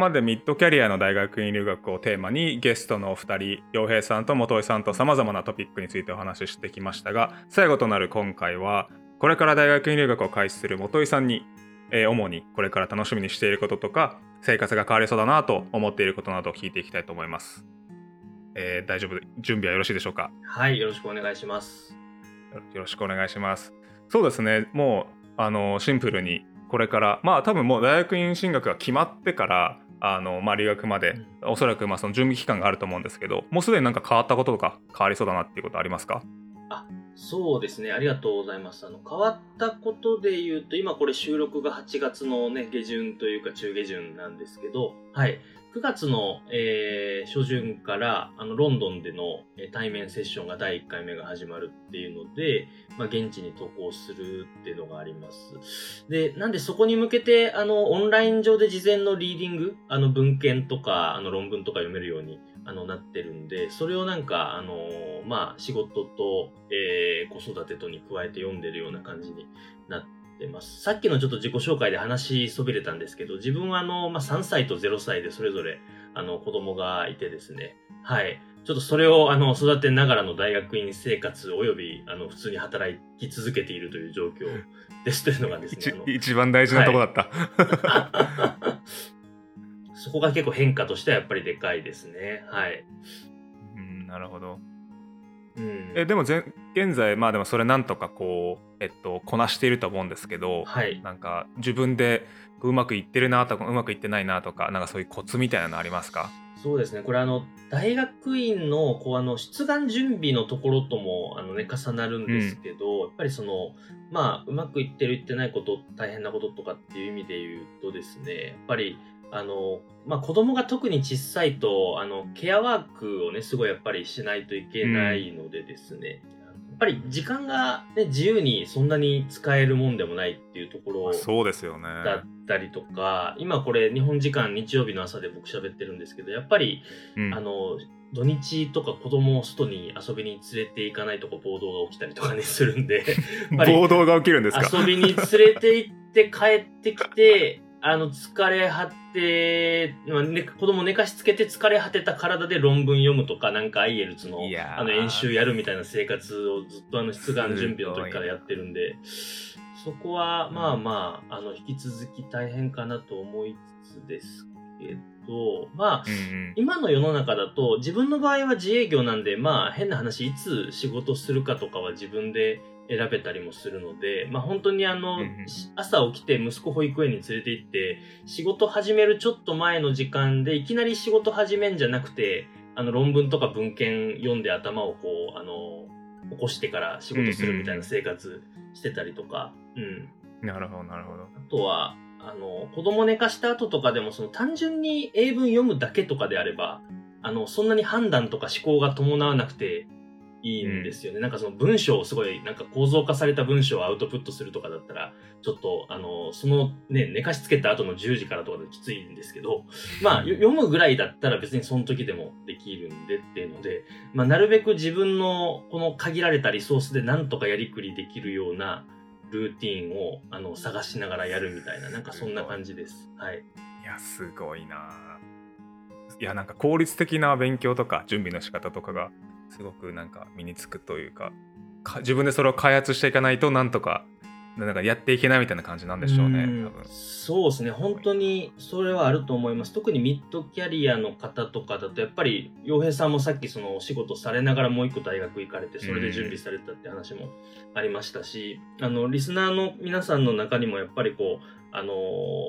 までミッドキャリアの大学院留学をテーマにゲストのお二人洋平さんと元井さんとさまざまなトピックについてお話ししてきましたが最後となる今回はこれから大学院留学を開始する元井さんに、えー、主にこれから楽しみにしていることとか生活が変わりそうだなと思っていることなどを聞いていきたいと思います。えー、大丈夫準備はよろしいでしょうか？はいよろしくお願いします。よろしくお願いします。そうですねもうあのシンプルにこれからまあ多分もう大学院進学が決まってからあの、まあ、留学まで、うん、おそらくまあその準備期間があると思うんですけどもうすでになんか変わったこととか変わりそうだなっていうことありますか？あそうですね。ありがとうございます。あの変わったことで言うと今これ収録が8月のね下旬というか中下旬なんですけどはい。9月の、えー、初旬からあのロンドンでの、対面セッションが第1回目が始まるっていうので、まあ、現地に渡航するっていうのがあります。で、なんでそこに向けてあのオンライン上で事前のリーディング、あの文献とかあの論文とか読めるようにあのなってるんで、それをなんか、あのまあ、仕事と、えー、子育てとに加えて読んでるような感じになってってます。さっきのちょっと自己紹介で話しそびれたんですけど、自分はあの、まあ、3歳と0歳でそれぞれあの子供がいてですね、はい。ちょっとそれをあの育てながらの大学院生活およびあの普通に働き続けているという状況ですというのがですね。一番大事なとこだった。はい、そこが結構変化としてはやっぱりでかいですね。はい。うん、なるほど。うん、えでも現在まあでもそれなんとかこう、えっと、こなしていると思うんですけど、はい、なんか自分でうまくいってるなとかうまくいってないなとかなんかそういうコツみたいなのありますか？そうですねこれあの大学院のこうあの出願準備のところともあの、ね、重なるんですけど、うん、やっぱりそのまあうまくいってるいってないこと大変なこととかっていう意味で言うとですねやっぱりあの、まあ、子供が特に小さいと、あの、ケアワークをね、すごいやっぱりしないといけないのでですね、うん、やっぱり時間がね、自由にそんなに使えるもんでもないっていうところそうですよね。だったりとか、今これ日本時間日曜日の朝で僕喋ってるんですけど、やっぱり、うん、あの、土日とか子供を外に遊びに連れて行かないとか暴動が起きたりとかねするんで 暴動が起きるんですか？遊びに連れて行って帰ってきてあの、疲れ果て、まあね、子供寝かしつけて疲れ果てた体で論文読むとか、なんかアイエルツのあの演習やるみたいな生活をずっとあの出願準備の時からやってるんで、そこはまあまあ、あの、引き続き大変かなと思いつつですけど、まあ、うんうん、今の世の中だと、自分の場合は自営業なんで、まあ変な話、いつ仕事するかとかは自分で選べたりもするので、まあ、本当にあの、うん、朝起きて息子保育園に連れて行って仕事始めるちょっと前の時間でいきなり仕事始めんじゃなくてあの論文とか文献読んで頭をこうあの起こしてから仕事するみたいな生活してたりとか、うん、うん、なるほどなるほど。あとはあの子供寝かした後とかでもその単純に英文読むだけとかであればあのそんなに判断とか思考が伴わなくていいんですよね。うん、なんかその文章をすごい、なんか構造化された文章をアウトプットするとかだったら、ちょっと、あの、そのね、寝かしつけた後の10時からとかできついんですけど、まあ、読むぐらいだったら別にその時でもできるんでっていうので、まあ、なるべく自分のこの限られたリソースでなんとかやりくりできるようなルーティンを、あの、探しながらやるみたいな、なんかそんな感じです。はい。いや、すごいないや、なんか効率的な勉強とか準備の仕方とかがすごくなんか身につくというか自分でそれを開発していかないとなんとかなんかやっていけないみたいな感じなんでしょうね。うそうですね、本当にそれはあると思います。特にミッドキャリアの方とかだと、やっぱり洋平さんもさっきそのお仕事されながらもう一個大学行かれて、それで準備されたって話もありましたし、あのリスナーの皆さんの中にもやっぱりこう、あの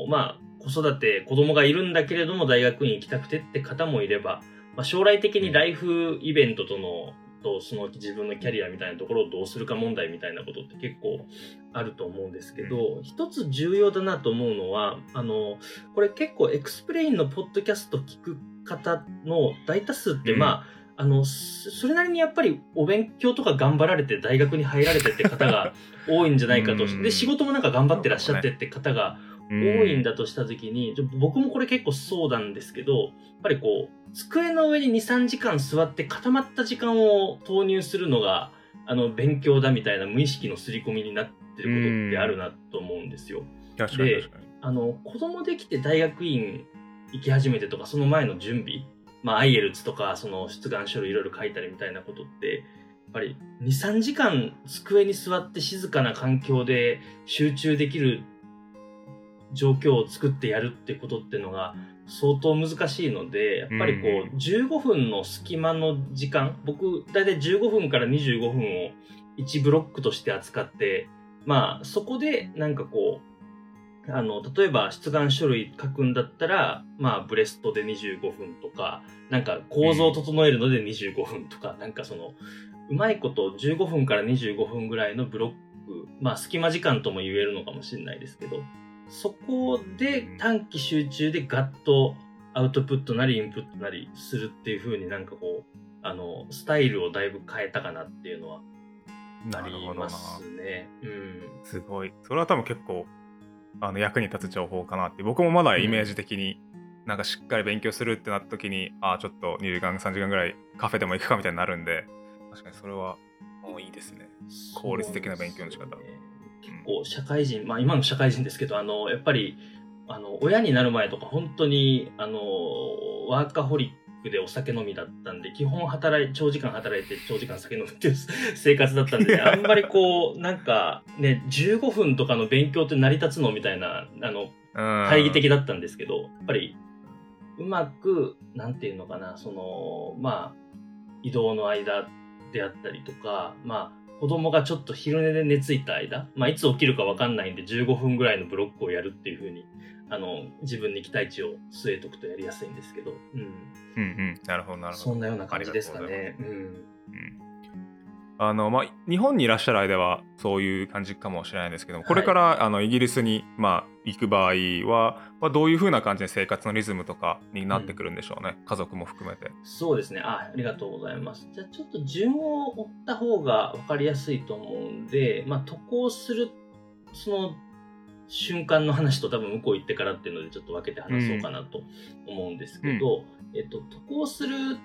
ー、まあ、子育て、子供がいるんだけれども大学院行きたくてって方もいれば、まあ、将来的にライフイベントとのとその自分のキャリアみたいなところをどうするか問題みたいなことって結構あると思うんですけど、一つ重要だなと思うのは、あの、これ結構 XPLANE のポッドキャスト聞く方の大多数って、まあ、あの、それなりにやっぱりお勉強とか頑張られて大学に入られてって方が多いんじゃないかと。で、仕事もなんか頑張ってらっしゃってって方が多いんだとした時に、僕もこれ結構そうなんですけど、やっぱりこう、机の上に2、3時間座って固まった時間を投入するのが、あの、勉強だみたいな無意識の刷り込みになってることってあるなと思うんですよ。で、あの、子供できて大学院行き始めてとか、その前の準備、まあ、アイエルツとか、その出願書類いろいろ書いたりみたいなことって、やっぱり2、3時間机に座って静かな環境で集中できる状況を作ってやるってことっていうのが相当難しいので、やっぱりこう、15分の隙間の時間、僕、だいたい15分から25分を1ブロックとして扱って、まあ、そこでなんかこう、あの、例えば出願書類書くんだったら、まあ、ブレストで25分とか、なんか構造を整えるので25分とか、うん、なんかその、うまいこと15分から25分ぐらいのブロック、まあ、隙間時間とも言えるのかもしれないですけど、そこで短期集中でガッとアウトプットなりインプットなりするっていう風になんかこう、あの、スタイルをだいぶ変えたかなっていうのはありますね。うん。すごい。それは多分結構あの役に立つ情報かなって僕もまだイメージ的になんかしっかり勉強するってなった時に、ああちょっと2時間3時間ぐらいカフェでも行くかみたいになるんで確かにそれはもういいですね効率的な勉強の仕方、ね、結構社会人、まあ今の社会人ですけどあのやっぱりあの親になる前とか本当にあのワーカホリックでお酒飲みだったんで、基本働い、長時間働いて長時間酒飲むっていう生活だったんで、ね、あんまりこう、なんかね、15分とかの勉強って成り立つのみたいな、あの、懐疑的だったんですけど、やっぱり、うまく、なんていうのかな、その、まあ、移動の間であったりとか、まあ、子供がちょっと昼寝で寝ついた間、まあ、いつ起きるかわかんないんで15分ぐらいのブロックをやるっていうふうにあの、自分に期待値を据えとくとやりやすいんですけど、うん。うんうん。なるほど、なるほど。そんなような感じですかね。うん。うんあのまあ、日本にいらっしゃる間はそういう感じかもしれないんですけども、これから、はい、あのイギリスに、まあ、行く場合は、まあ、どういうふうな感じで生活のリズムとかになってくるんでしょうね、うん、家族も含めて。そうですね。あ、ありがとうございます。じゃあちょっと順を追った方が分かりやすいと思うんで、まあ、渡航するその瞬間の話と多分向こう行ってからっていうのでちょっと分けて話そうかなと思うんですけど、うん、えっと、渡航する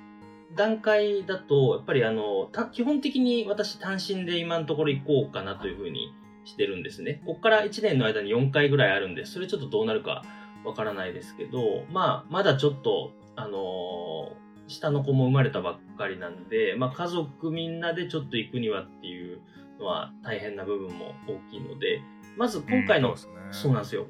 段階だと、やっぱりあの、基本的に私単身で今のところ行こうかなというふうにしてるんですね。ここから1年の間に4回ぐらいあるんで、それちょっとどうなるかわからないですけど、まあ、まだちょっと、あの下の子も生まれたばっかりなんで、まあ、家族みんなでちょっと行くにはっていうのは大変な部分も大きいので、まず今回の、うん、そうね、そうなんですよ。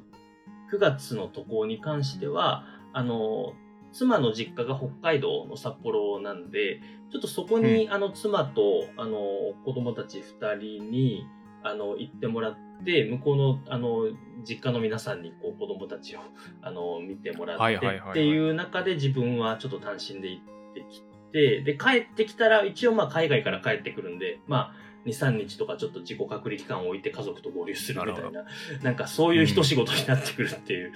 9月の渡航に関しては、あの、妻の実家が北海道の札幌なんで、ちょっとそこに、うん、あの妻とあの子供たち2人にあの行ってもらって、向こうのあの実家の皆さんにこう子供たちを あの見てもらってっていう中で自分はちょっと単身で行ってきて、で、帰ってきたら一応まあ海外から帰ってくるんで、まあ2、3日とかちょっと自己隔離期間を置いて家族と合流するみたいな、なんかそういう一仕事になってくるっていう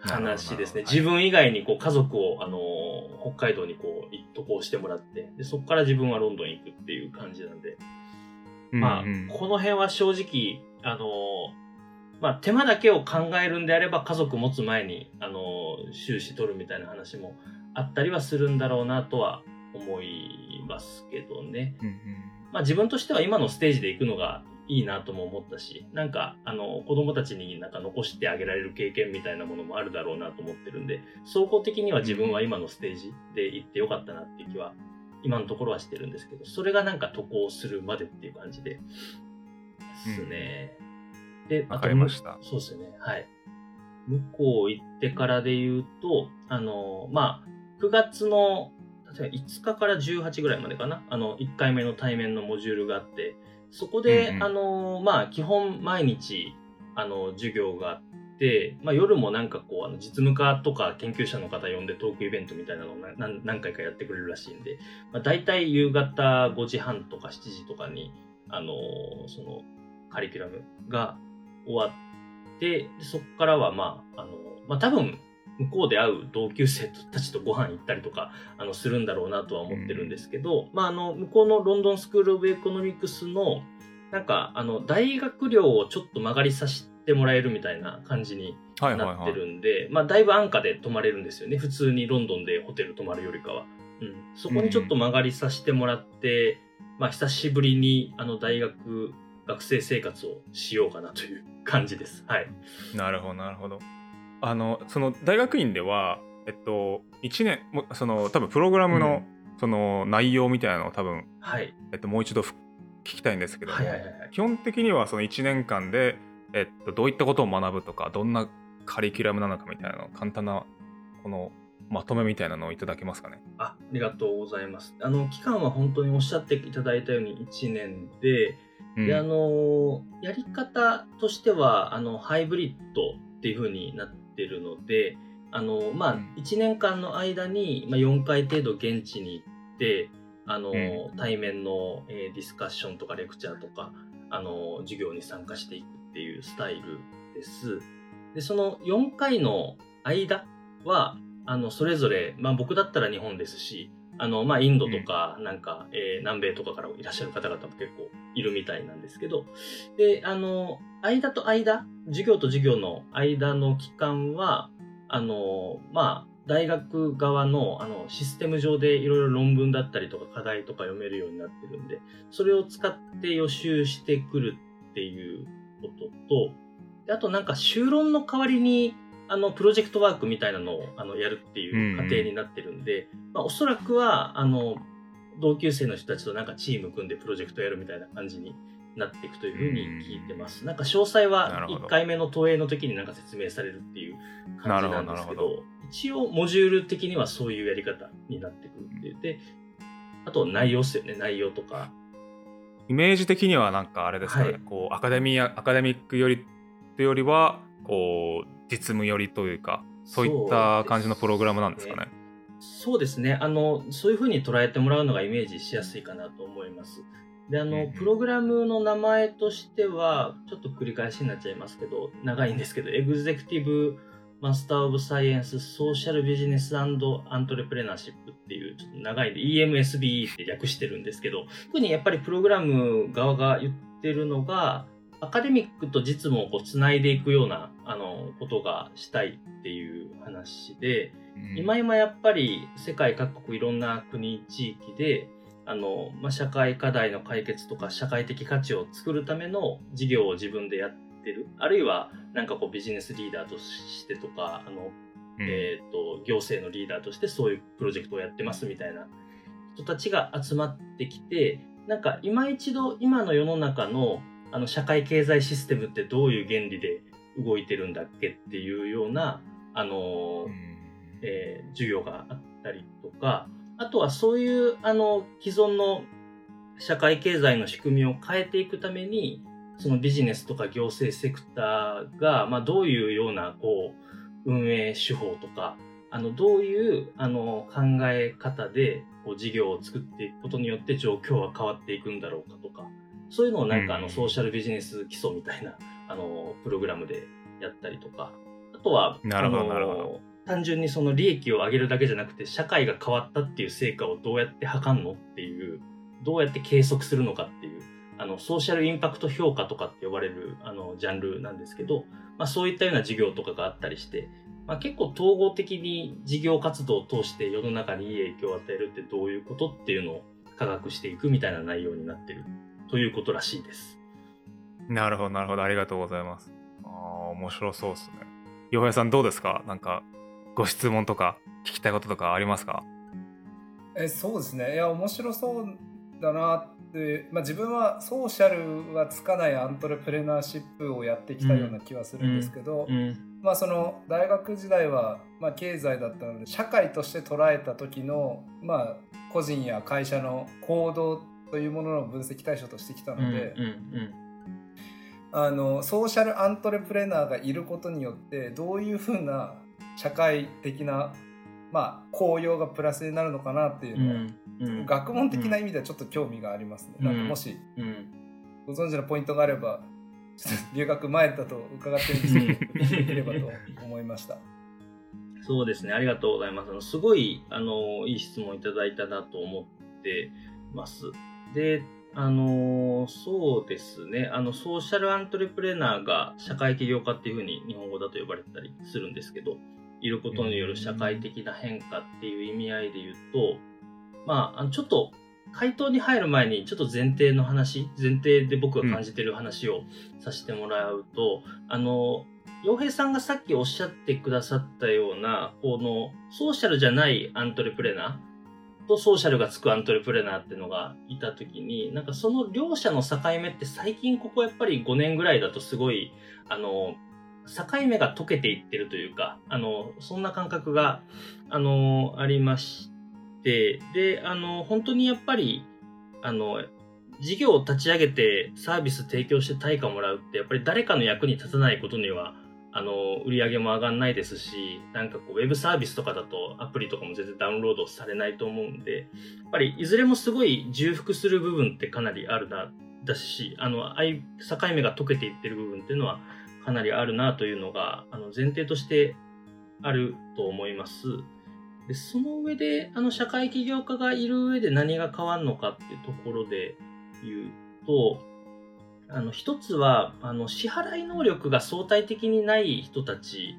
話ですね。自分以外にこう家族を、あのー、北海道にこう、渡航してもらって、で、そこから自分はロンドン行くっていう感じなんで、まあ、この辺は正直、あのー、まあ、手間だけを考えるんであれば家族持つ前に、あのー、収支取るみたいな話もあったりはするんだろうなとは思いますけどね。うんうんまあ自分としては今のステージで行くのがいいなとも思ったし、なんか、あの、子供たちになんか残してあげられる経験みたいなものもあるだろうなと思ってるんで、総合的には自分は今のステージで行ってよかったなっていう気は、今のところはしてるんですけど、それがなんか渡航するまでっていう感じで、ですね。うん、で、わかりました。そうですよね。はい。向こう行ってからで言うと、あの、まあ、9月の例えば5日から18ぐらいまでかな、あの、1回目の対面のモジュールがあって、そこで、うんうん、あの、まあ、基本毎日、あの、授業があって、まあ、夜もなんかこう、あの実務家とか研究者の方呼んでトークイベントみたいなのを何何回かやってくれるらしいんで、まあ、大体夕方5時半とか7時とかに、あの、その、カリキュラムが終わって、そこからは、まあ、あの、まあ、多分、向こうで会う同級生たちとご飯行ったりとかあのするんだろうなとは思ってるんですけど、うん、まあ、あの向こうのロンドンスクール・オブ・エコノミクスのなんかあの大学寮をちょっと間借りさせてもらえるみたいな感じになってるんで、はいはいはい、まあ、だいぶ安価で泊まれるんですよね普通にロンドンでホテル泊まるよりかは、うん、そこにちょっと曲がりさせてもらって、うん、まあ、久しぶりにあの大学学生生活をしようかなという感じです。はい。なるほど、なるほど。あのその大学院ではえっと1年もその多分プログラムの、その内容みたいなのを多分、はい。えっと、もう一度ふ聞きたいんですけども、はいはいはいはい。基本的にはその1年間で、えっと、どういったことを学ぶとかどんなカリキュラムなのかみたいなの簡単なこのまとめみたいなのをいただけますかね。あありがとうございます。あの、期間は本当におっしゃっていただいたように1年で、うんで、あの、やり方としては、あの、ハイブリッドっていう風になってるので、あの、まあうん、1年間の間に、まあ、4回程度現地に行って、あの、う対面の、えーディスカッションとかレクチャーとか、あの、授業に参加していくっていうスタイルです。で、その4回の間は、あの、それぞれ、まあ僕だったら日本ですし、あの、まあインドとか、なんか、えー南米とかからいらっしゃる方々も結構いるみたいなんですけど、で、あの、間と間、授業と授業の間の期間は、あの、まあ、大学側のあのシステム上でいろいろ論文だったりとか課題とか読めるようになってるんで、それを使って予習してくるっていうことと、であとなんか修論の代わりにあのプロジェクトワークみたいなのをあのやるっていう過程になってるんで、まあ、おそらくはあの同級生の人たちとなんかチーム組んでプロジェクトやるみたいな感じになっていくというふうに聞いてます。なんか詳細なはるほど1回目の投影の時になんか説明されるっていう感じなんですけど、一応モジュール的にはそういうやり方になってくるっていう。で、あと内容っすよね、内容とか。イメージ的にはなんかあれですかね、はいこうアカデミアアカデミックよりというよりはこう実務よりというかそういった感じのプログラムなんですかね。そうですね。あの、そういうふうに捉えてもらうのがイメージしやすいかなと思います。で、あの、プログラムの名前としては、ちょっと繰り返しになっちゃいますけど、長いんですけど、エグゼクティブマスターオブサイエンスソーシャルビジネスアントレプレナーシップっていう、ちょっと長いんで、EMSBE って略してるんですけど、特にやっぱりプログラム側が言ってるのが、アカデミックと実務をこう繋いでいくような、あの、ことがしたいっていう話で、うん。今今やっぱり世界各国いろんな国地域であの、まあ、社会課題の解決とか社会的価値を作るための事業を自分でやってる。あるいはなんかこうビジネスリーダーとしてとかあの、うん。えー、と行政のリーダーとしてそういうプロジェクトをやってますみたいな人たちが集まってきてなんか今一度今の世の中のあの社会経済システムってどういう原理で動いてるんだっけっていうようなあのうん。えー授業があったりとか、あとはそういうあの既存の社会経済の仕組みを変えていくために、そのビジネスとか行政セクターが、まあ、どういうようなこう運営手法とか、あのどういうあの考え方でこう事業を作っていくことによって状況は変わっていくんだろうかとか、そういうのをなんかあうん。のソーシャルビジネス基礎みたいなあのプログラムでやったりとか、あとは、なるほどあのなるほど単純にその利益を上げるだけじゃなくて社会が変わったっていう成果をどうやって測るのっていうどうやって計測するのかっていうあのソーシャルインパクト評価とかって呼ばれるあのジャンルなんですけど、まあ、そういったような授業とかがあったりして、まあ、結構統合的に事業活動を通して世の中にいい影響を与えるってどういうことっていうのを科学していくみたいな内容になってるということらしいです。なるほどなるほど。ありがとうございます。ああ面白そうですね。洋平さんどうですか？なんかご質問とか聞きたいこととかありますか？えそうですね。いや面白そうだなって、まあ、自分はソーシャルがつかないアントレプレナーシップをやってきたような気はするんですけど、うんまあその大学時代は、まあ、経済だったので社会として捉えた時の、まあ、個人や会社の行動というものの分析対象としてきたうんので、うんうんあのソーシャルアントレプレナーがいることによってどういうふうな社会的な、まあ、効用がプラスになるのかなっていううのは、んうん学問的な意味ではちょっと興味がありますね。うんなんかもしうんご存知のポイントがあればちょっと留学前だと伺ってるんですけどればと思いました。そうですね、ありがとうございます。あのすごい、あの、いい質問いただいたなと思ってます。で、あの、そうですね、あの、ソーシャルアントレプレナーが社会起業家っていうふうに日本語だと呼ばれたりするんですけど、いることによる社会的な変化っていう意味合いで言うと、まあ、ちょっと回答に入る前にちょっと前提の話、前提で僕が感じてる話をさせてもらうと、あの、洋平さんがさっきおっしゃってくださったような、このソーシャルじゃないアントレプレナーとソーシャルがつくアントレプレナーっていうのがいたときに、なんかその両者の境目って最近ここやっぱり5年ぐらいだとすごい、あの、境目が解けていってるというか、あの、そんな感覚が、あの、ありまして、で、あの、本当にやっぱり、あの、事業を立ち上げてサービス提供して対価をもらうって、やっぱり誰かの役に立たないことには、あの、売り上げも上がんないですし、なんかこう、ウェブサービスとかだとアプリとかも全然ダウンロードされないと思うんで、やっぱりいずれもすごい重複する部分ってかなりあるな、だし、あの、境目が解けていってる部分っていうのはかなりあるなというのが、あの、前提としてあると思います。で、その上で、あの、社会起業家がいる上で何が変わるのかっていうところで言うと、あの、一つは、あの、支払い能力が相対的にない人たち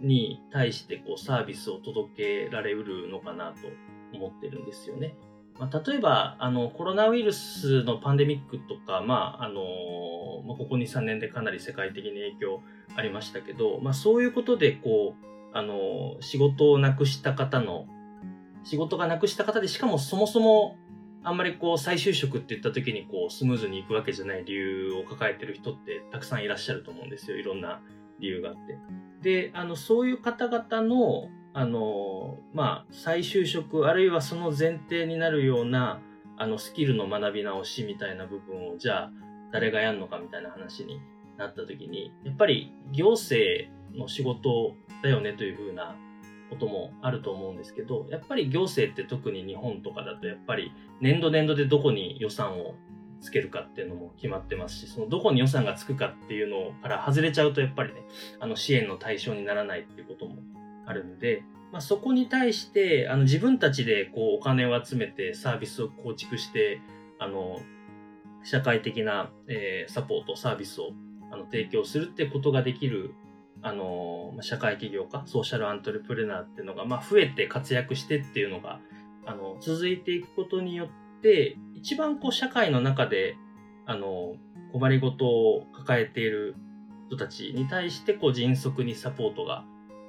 に対して、こう、サービスを届けられうるのかなと思ってるんですよね。まあ、例えば、あの、コロナウイルスのパンデミックとか、まあ、あの、まあ、ここ2、3年でかなり世界的に影響ありましたけど、まあ、そういうことで、こう、あの、仕事をなくした方の、仕事がなくした方で、しかもそもそもあんまりこう再就職って言った時にこうスムーズにいくわけじゃない理由を抱えてる人ってたくさんいらっしゃると思うんですよ。いろんな理由があって。で、あの、そういう方々の、あの、まあ、再就職、あるいはその前提になるような、あの、スキルの学び直しみたいな部分を、じゃあ、誰がやるのかみたいな話になった時に、やっぱり行政の仕事だよねというふうなこともあると思うんですけど、やっぱり行政って特に日本とかだとやっぱり年度年度でどこに予算をつけるかっていうのも決まってますし、そのどこに予算がつくかっていうのから外れちゃうとやっぱりね、あの支援の対象にならないっていうこともあるんで、まあ、そこに対してあの自分たちでこうお金を集めてサービスを構築して、あの、社会的な、えー、サポート、サービスをあの提供するってことができるあの、社会起業家、ソーシャルアントレプレナーっていうのが、まあ、増えて活躍してっていうのが、あの、続いていくことによって、一番こう、社会の中で、あの、困りごとを抱えている人たちに対して、こう、迅速にサポートが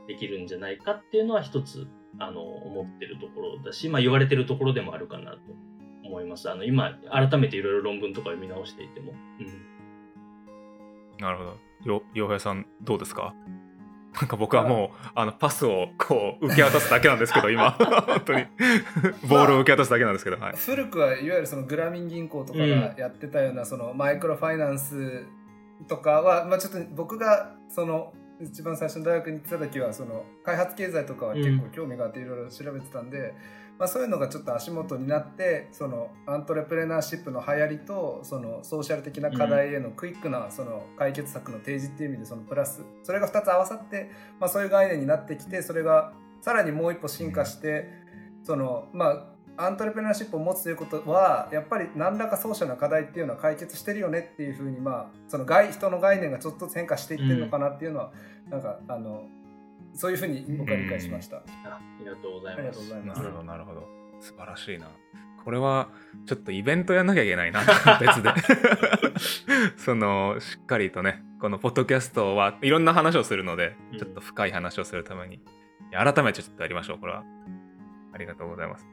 できるんじゃないかっていうのは一つ、あの、思ってるところだし、まあ、言われてるところでもあるかなと思います。あの、今、改めていろいろ論文とか読み直していても。うん。なるほど。よ洋平さんどうですか？なんか僕はもうあのパスをこう受け渡すだけなんですけど今。本当に。ボールを受け渡すだけなんですけど、はい、古くはいわゆるそのグラミン銀行とかがやってたようなそのマイクロファイナンスとかは、まあ、ちょっと僕がその一番最初の大学に行ってた時はその開発経済とかは結構興味があっていろいろ調べてたんで、まあ、そういうのがちょっと足元になってそのアントレプレナーシップの流行りとそのソーシャル的な課題へのクイックなその解決策の提示っていう意味でそのプラス。それが2つ合わさって、まあ、そういう概念になってきてそれがさらにもう一歩進化してそのまあアントレプレナーシップを持つということはやっぱり何らかソーシャルな課題っていうのは解決してるよねっていうふうにまあその人の概念がちょっと変化していってるのかなっていうのは、う、なんかあのそういうふうに僕は理解しました。ありがとうございます。なるほど、なるほど。素晴らしいな。これはちょっとイベントやんなきゃいけないな、別で。その、しっかりとね、このポッドキャストはいろんな話をするので、ちょっと深い話をするために、改めてちょっとやりましょう、これは。ありがとうございます。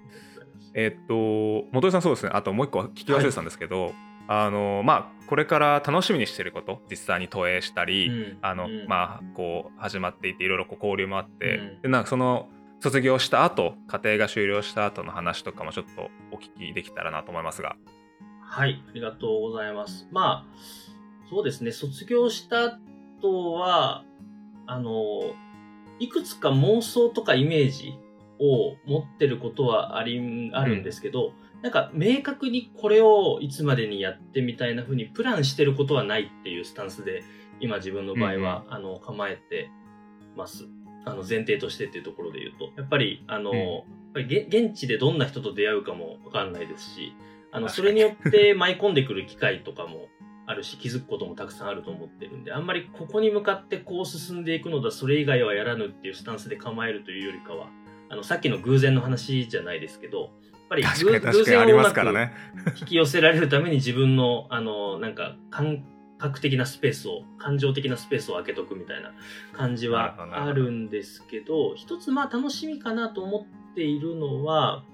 えー、っと、元井さんそうですね、あともう一個聞き忘れてたんですけど、はいあのまあこれから楽しみにしてること実際に投影したり、うん、あの、うん、まあこう始まっていていろいろこう交流もあって、うん、でなんかその卒業した後家庭が終了した後の話とかもちょっとお聞きできたらなと思いますが。はいありがとうございます。まあそうですね卒業した後はあのいくつか妄想とかイメージを持ってることはありあるんですけど、なんか明確にこれをいつまでにやってみたいな風にプランしてることはないっていうスタンスで今自分の場合は、うん、あの構えてます。あの前提としてっていうところで言うと、やっぱりあの、うん、やっぱり現地でどんな人と出会うかもわかんないですし、あのそれによって舞い込んでくる機会とかもあるし気づくこともたくさんあると思ってるんで、あんまりここに向かってこう進んでいくのだ、それ以外はやらぬっていうスタンスで構えるというよりかは、あのさっきの偶然の話じゃないですけど、ぱり偶然をうまく引き寄せられるために自分のあのなんか感核的なスペースを感情的なスペースを空けとくみたいな感じはあるんですけど一つまあ楽しみかなと思っているのは、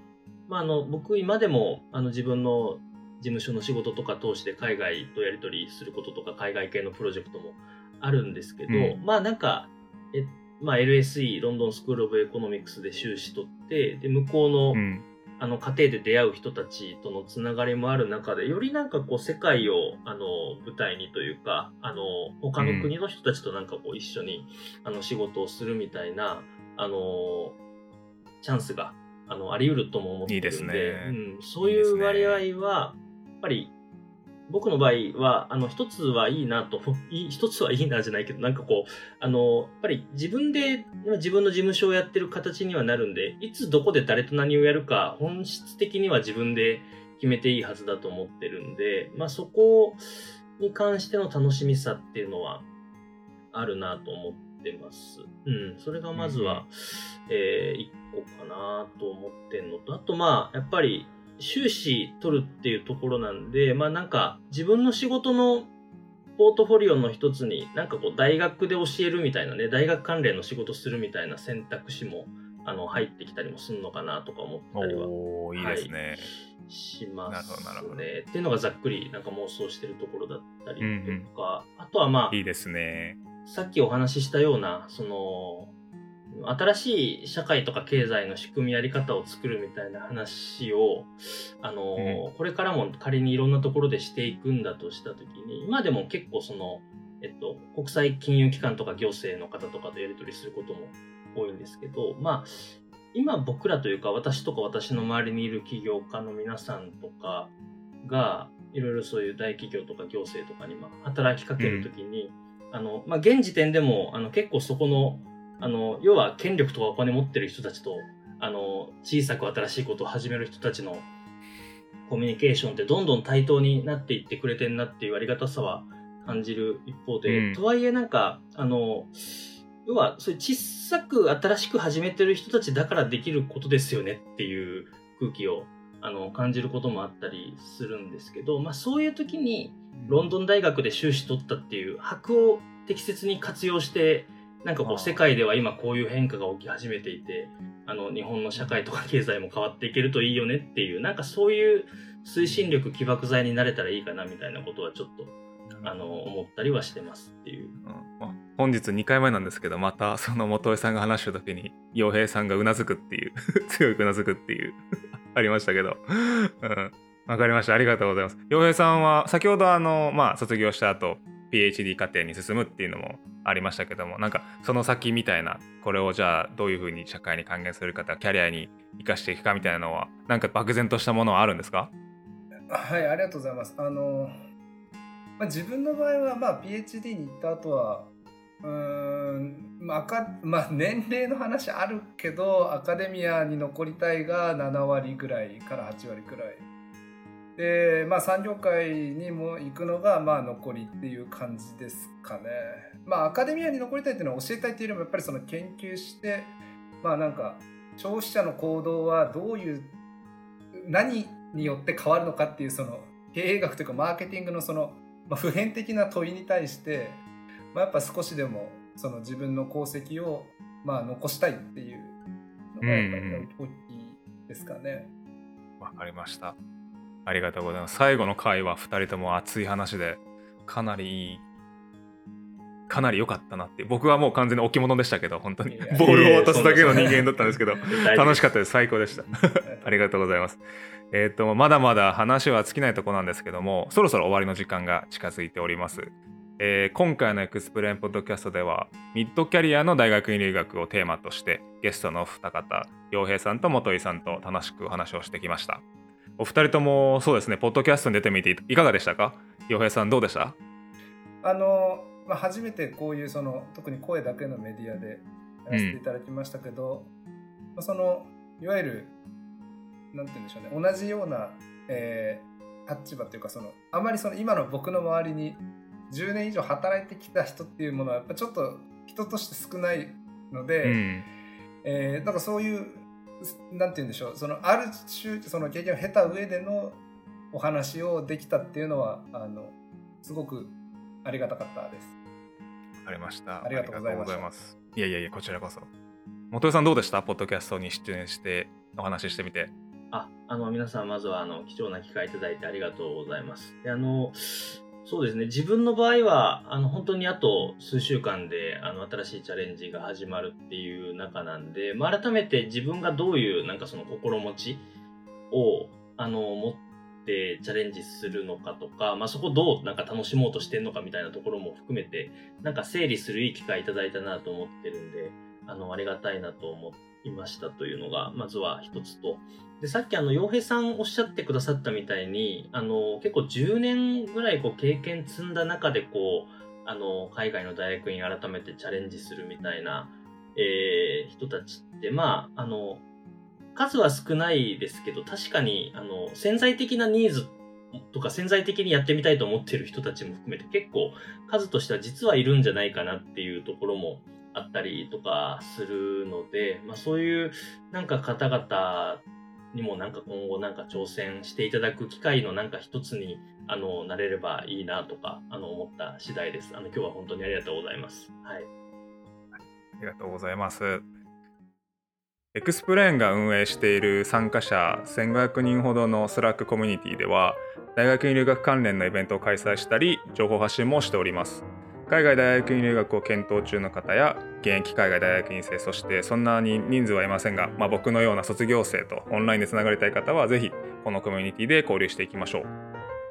まあ、あの僕今でもあの自分の事務所の仕事とか通して海外とやり取りすることとか海外系のプロジェクトもあるんですけど、うん、まあなんかえ、まあ、LSE ロンドンスクール・オブ・エコノミクスで修士取ってで向こうの、うんあの過程で出会う人たちとのつながりもある中でよりなんかこう世界をあの舞台にというかあの他の国の人たちとなんかこう一緒に、あの仕事をするみたいなあのチャンスがあのあり得るとも思ってるんでね、うん、そういう割合はやっぱり僕の場合は、あの、一つはいいなと、一つはいいなじゃないけど、なんかこう、あの、やっぱり自分で、自分の事務所をやってる形にはなるんで、いつどこで誰と何をやるか、本質的には自分で決めていいはずだと思ってるんで、まあそこに関しての楽しみさっていうのはあるなと思ってます。うん、それがまずは、うん、えー、一個かなと思ってんのと、あとまあ、やっぱり、修士取るっていうところなんで、まあなんか自分の仕事のポートフォリオの一つになんかこう大学で教えるみたいなね、大学関連の仕事するみたいな選択肢もあの入ってきたりもするのかなとか思ったりは。おいいですね。はいしますね。っていうのがざっくりなんか妄想してるところだったりとか、うんうん、あとはまあ、いいですね。さっきお話ししたような、その、新しい社会とか経済の仕組みやり方を作るみたいな話を、あの、うん、これからも仮にいろんなところでしていくんだとしたときに、今でも結構その、えっと、国際金融機関とか行政の方とかとやり取りすることも多いんですけど、まあ、今僕らというか私とか私の周りにいる起業家の皆さんとかが、いろいろそういう大企業とか行政とかにまあ働きかけるときに、うん、あの、まあ、現時点でも、あの、結構そこのあの、要は権力とかお金持ってる人たちと、あの、小さく新しいことを始める人たちのコミュニケーションってどんどん対等になっていってくれてんなっていうありがたさは感じる一方で、うん、とはいえなんか、あの、要は、そういう小さく新しく始めてる人たちだからできることですよねっていう空気をあの感じることもあったりするんですけど、まあそういう時にロンドン大学で修士取ったっていう箔を適切に活用してなんかこう世界では今こういう変化が起き始めていてあの日本の社会とか経済も変わっていけるといいよねっていうなんかそういう推進力起爆剤になれたらいいかなみたいなことはちょっとあの思ったりはしてますっていう、うん、本日2回目なんですけどまた その元江さんが話した時に洋平さんがうなずくっていう 強くうなずくっていう ありましたけど、うん、わかりました。ありがとうございます。洋平さんは先ほどあのまあ卒業した後 PhD 課程に進むっていうのもありましたけどもなんかその先みたいなこれをじゃあどういうふうに社会に還元するかキャリアに生かしていくかみたいなのはなんか漠然としたものはあるんですか？はいありがとうございます。あの、まあ、自分の場合は、まあ、PhD に行った後はうーん、まあかまあ、年齢の話あるけどアカデミアに残りたいが7割ぐらいから8割ぐらいで、まあ、産業界にも行くのが、まあ、残りっていう感じですかね。まあ、アカデミアに残りたいっていうのは教えたいっていうよりも、やっぱりその研究して、まあ、なんか、消費者の行動はどういう、何によって変わるのかっていう、その、経営学というか、マーケティングのその、ま、普遍的な問いに対して、まあ、やっぱ少しでも、その自分の功績を、まあ、残したいっていうのが、やっぱり大きいですかね。わ、かりました。ありがとうございます。最後の回は2人とも熱い話で、かなりいい、かなり良かったなって。僕はもう完全に置物でしたけど、本当に。ボールを落とすだけの人間だったんですけど、楽しかったです。最高でした。ありがとうございます。えっ、ー、と、まだまだ話は尽きないとこなんですけども、そろそろ終わりの時間が近づいております。えー、今回のエクスプレーンポッドキャストではミッドキャリアの大学院留学をテーマとしてゲストの二方洋平さんと元井さんと楽しくお話をしてきましたお二人ともそうですねポッドキャストに出てみていかがでしたか？洋平さんどうでした？あの、まあ、初めてこういうその特に声だけのメディアでやらせていただきましたけど、うん、まあ、そのいわゆるなんて言うんでしょうね同じような、えー、立場というかそのあまりその今の僕の周りに10年以上働いてきた人っていうものはやっぱちょっと人として少ないので、うん、えー、だからそういうなんて言うんでしょうそのある種その経験を経た上でのお話をできたっていうのはあのすごくありがたかったです。わかりました。ありがとうございましたありがとうございます。いやいやいや、こちらこそ。元井さんどうでした？ポッドキャストに出演してお話ししてみて。あ、あの、皆さん、まずは、あの、貴重な機会いただいてありがとうございます。で、あの、そうですね、自分の場合は、あの、本当にあと数週間で、あの、新しいチャレンジが始まるっていう中なんで、まあ、改めて自分がどういう、なんかその心持ちを、あの、持ってチャレンジするのかとか、まあ、そこどうなんか楽しもうとしてんのかみたいなところも含めて、なんか整理するいい機会いただいたなと思ってるんで、あの、ありがたいなと思っていましたというのが、まずは一つと、で、さっきあの、洋平さんおっしゃってくださったみたいに、あの、結構10年ぐらいこう経験積んだ中でこう、あの、海外の大学に改めてチャレンジするみたいな、えー人たちって、まあ、あの、数は少ないですけど、確かに、あの、潜在的なニーズとか潜在的にやってみたいと思ってる人たちも含めて結構数としては実はいるんじゃないかなっていうところもあったりとかするので、まあそういうなんか方々にもなんか今後なんか挑戦していただく機会のなんか一つにあのなれればいいなとかあの思った次第です。あの今日は本当にありがとうございます。はい。ありがとうございます。 XPLANE が運営している参加者1500人ほどの Slack コミュニティでは大学院留学関連のイベントを開催したり情報発信もしております海外大学院留学を検討中の方や現役海外大学院生そしてそんなに人数はいませんが、まあ、僕のような卒業生とオンラインでつながりたい方はぜひこのコミュニティで交流していきましょう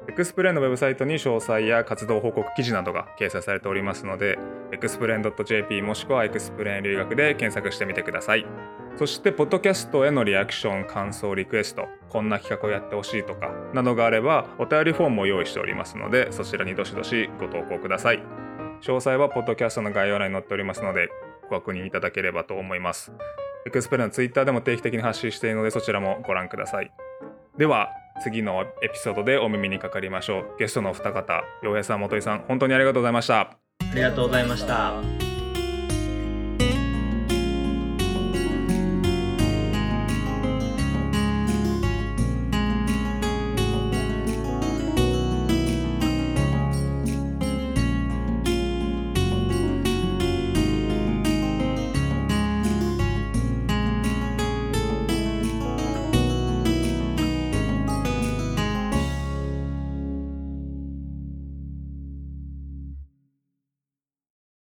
XPLANE のウェブサイトに詳細や活動報告記事などが掲載されておりますのでエクスプレーン .jp もしくは XPLANE 留学で検索してみてくださいそして、ポッドキャストへのリアクション、感想、リクエスト、こんな企画をやってほしいとか、などがあれば、お便りフォームも用意しておりますので、そちらにどしどしご投稿ください。詳細は、ポッドキャストの概要欄に載っておりますので、ご確認いただければと思います。エクスプレのツイッターでも定期的に発信しているので、そちらもご覧ください。では、次のエピソードでお耳にかかりましょう。ゲストのお二方、洋平さん、元井さん、本当にありがとうございました。ありがとうございました。